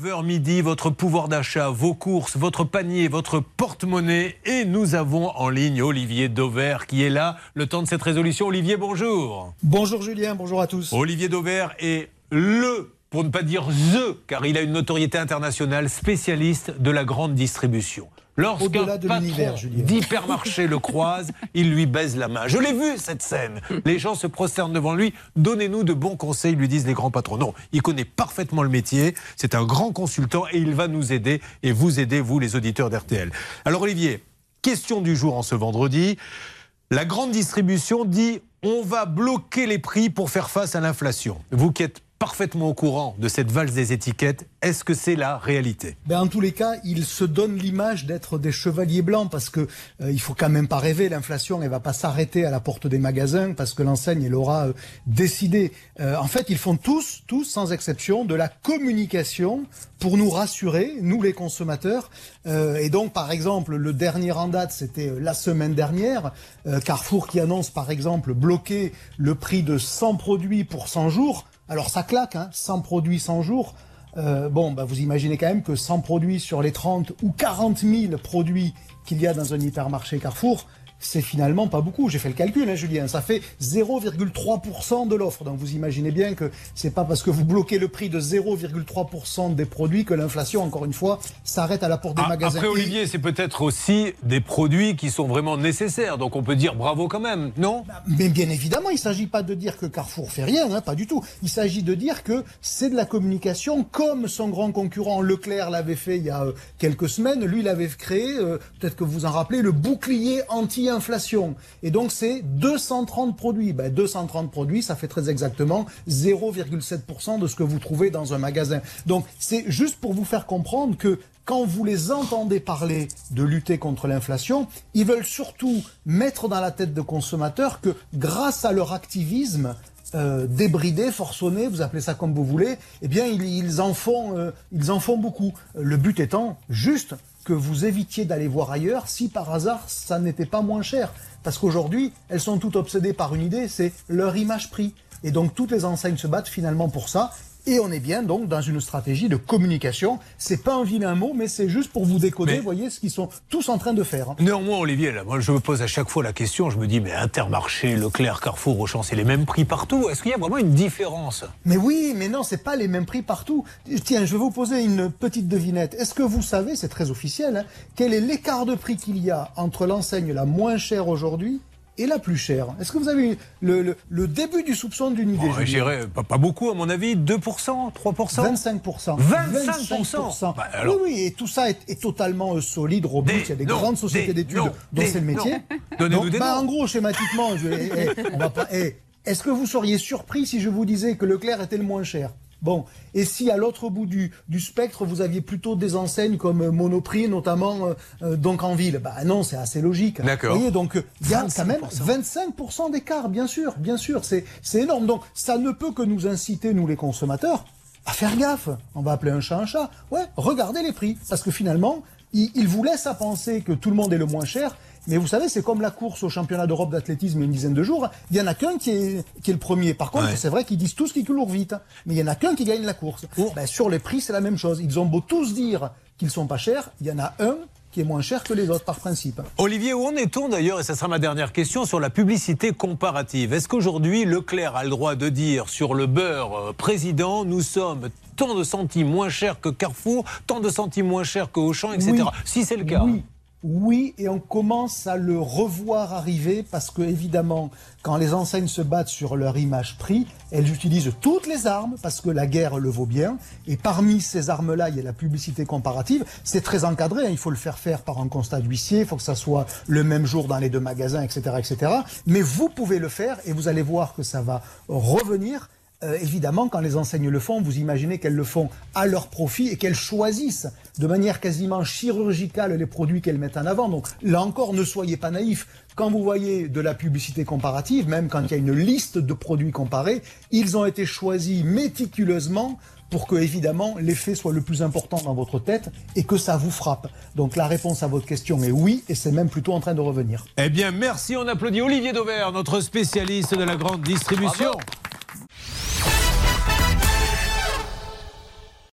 9h midi, votre pouvoir d'achat, vos courses, votre panier, votre porte-monnaie. Et nous avons en ligne Olivier Dauvert qui est là. Le temps de cette résolution. Olivier, bonjour. Bonjour Julien, bonjour à tous. Olivier Dauvert est le pour ne pas dire THE, car il a une notoriété internationale, spécialiste de la grande distribution. Lorsqu'un patron d'hypermarché le croise, il lui baise la main. Je l'ai vu cette scène. Les gens se prosternent devant lui. Donnez-nous de bons conseils, lui disent les grands patrons. Non, il connaît parfaitement le métier. C'est un grand consultant et il va nous aider et vous aider, vous, les auditeurs d'RTL. Alors Olivier, question du jour en ce vendredi. La grande distribution dit on va bloquer les prix pour faire face à l'inflation. Vous qui êtes parfaitement au courant de cette valse des étiquettes. Est-ce que c'est la réalité? Ben En tous les cas, ils se donnent l'image d'être des chevaliers blancs parce que euh, il faut quand même pas rêver. L'inflation, elle va pas s'arrêter à la porte des magasins parce que l'enseigne, elle aura euh, décidé. Euh, en fait, ils font tous, tous sans exception, de la communication pour nous rassurer, nous les consommateurs. et donc, par exemple, le dernier en date, c'était la semaine dernière. Carrefour qui annonce, par exemple, bloquer le prix de 100 produits pour 100 jours. Alors ça claque, hein, 100 produits 100 jours. Euh, bon, bah, vous imaginez quand même que 100 produits sur les 30 ou 40 000 produits qu'il y a dans un hypermarché Carrefour, c'est finalement pas beaucoup. J'ai fait le calcul, hein, Julien. Ça fait 0,3% de l'offre. Donc vous imaginez bien que c'est pas parce que vous bloquez le prix de 0,3% des produits que l'inflation, encore une fois, s'arrête à la porte des ah, magasins. Après, Olivier, c'est peut-être aussi des produits qui sont vraiment nécessaires. Donc on peut dire bravo quand même, non? Bah, Mais bien évidemment, il ne s'agit pas de dire que Carrefour fait rien, hein, pas du tout. Il s'agit de dire que c'est de la communication comme son grand concurrent Leclerc l'avait fait il y a euh, quelques semaines. Lui, il avait créé, euh, peut-être que vous en rappelez, le bouclier anti inflation. Et donc c'est 230 produits. Ben, 230 produits, ça fait très exactement 0,7% de ce que vous trouvez dans un magasin. Donc c'est juste pour vous faire comprendre que quand vous les entendez parler de lutter contre l'inflation, ils veulent surtout mettre dans la tête de consommateurs que grâce à leur activisme, euh, débridé, forçonné, vous appelez ça comme vous voulez, eh bien ils, en font, euh, ils en font beaucoup. Le but étant juste que vous évitiez d'aller voir ailleurs si par hasard ça n'était pas moins cher. Parce qu'aujourd'hui, elles sont toutes obsédées par une idée, c'est leur image prix. Et donc toutes les enseignes se battent finalement pour ça. Et on est bien donc dans une stratégie de communication. C'est pas un vilain mot, mais c'est juste pour vous décoder, vous voyez, ce qu'ils sont tous en train de faire. Hein. Néanmoins, Olivier, là, moi je me pose à chaque fois la question, je me dis, mais Intermarché, Leclerc, Carrefour, Auchan, c'est les mêmes prix partout. Est-ce qu'il y a vraiment une différence? Mais oui, mais non, c'est pas les mêmes prix partout. Tiens, je vais vous poser une petite devinette. Est-ce que vous savez, c'est très officiel, hein, quel est l'écart de prix qu'il y a entre l'enseigne la moins chère aujourd'hui et la plus chère. Est-ce que vous avez le, le, début du soupçon d'une idée oh, J'irais pas, pas, beaucoup, à mon avis, 2%, 3% 25%. 25%, bah, Oui, oui, et tout ça est, totalement euh, solide, robuste. Il y a des grandes sociétés d'études dont c'est le métier. Donnez-nous des bah, En gros, schématiquement, je, eh. Eh, est-ce que vous seriez surpris si je vous disais que Leclerc était le moins cher? Bon, et si à l'autre bout du, du, spectre, vous aviez plutôt des enseignes comme euh, Monoprix, notamment euh, euh, donc en ville Bah non, c'est assez logique. D'accord. Vous voyez, donc il y a quand même 25% d'écart, bien sûr, bien sûr, c'est énorme. Donc ça ne peut que nous inciter, nous les consommateurs, à faire gaffe. On va appeler un chat un chat. Ouais, regardez les prix, parce que finalement, il, il vous laisse à penser que tout le monde est le moins cher, mais vous savez, c'est comme la course au championnat d'Europe d'athlétisme il y a une dizaine de jours. Il y en a qu'un qui est, qui est le premier. Par contre, c'est vrai qu'ils disent tous qu'ils courent vite. Mais il y en a qu'un qui gagne la course. Ben, sur les prix, c'est la même chose. Ils ont beau tous dire qu'ils sont pas chers. Il y en a un qui est moins cher que les autres par principe. Olivier, où en est-on d'ailleurs, et ça sera ma dernière question, sur la publicité comparative Est-ce qu'aujourd'hui Leclerc a le droit de dire sur le beurre euh, président, nous sommes tant de centimes moins chers que Carrefour, tant de centimes moins chers que Auchan, etc. Si c'est le cas. Oui. Oui, et on commence à le revoir arriver parce que, évidemment, quand les enseignes se battent sur leur image prix, elles utilisent toutes les armes parce que la guerre le vaut bien. Et parmi ces armes-là, il y a la publicité comparative. C'est très encadré, hein. il faut le faire faire par un constat d'huissier, il faut que ça soit le même jour dans les deux magasins, etc., etc. Mais vous pouvez le faire et vous allez voir que ça va revenir. Euh, évidemment, quand les enseignes le font, vous imaginez qu'elles le font à leur profit et qu'elles choisissent de manière quasiment chirurgicale les produits qu'elles mettent en avant. Donc là encore, ne soyez pas naïfs. Quand vous voyez de la publicité comparative, même quand il y a une liste de produits comparés, ils ont été choisis méticuleusement pour que, évidemment, l'effet soit le plus important dans votre tête et que ça vous frappe. Donc la réponse à votre question est oui, et c'est même plutôt en train de revenir. Eh bien, merci. On applaudit Olivier Dauvert, notre spécialiste de la grande distribution.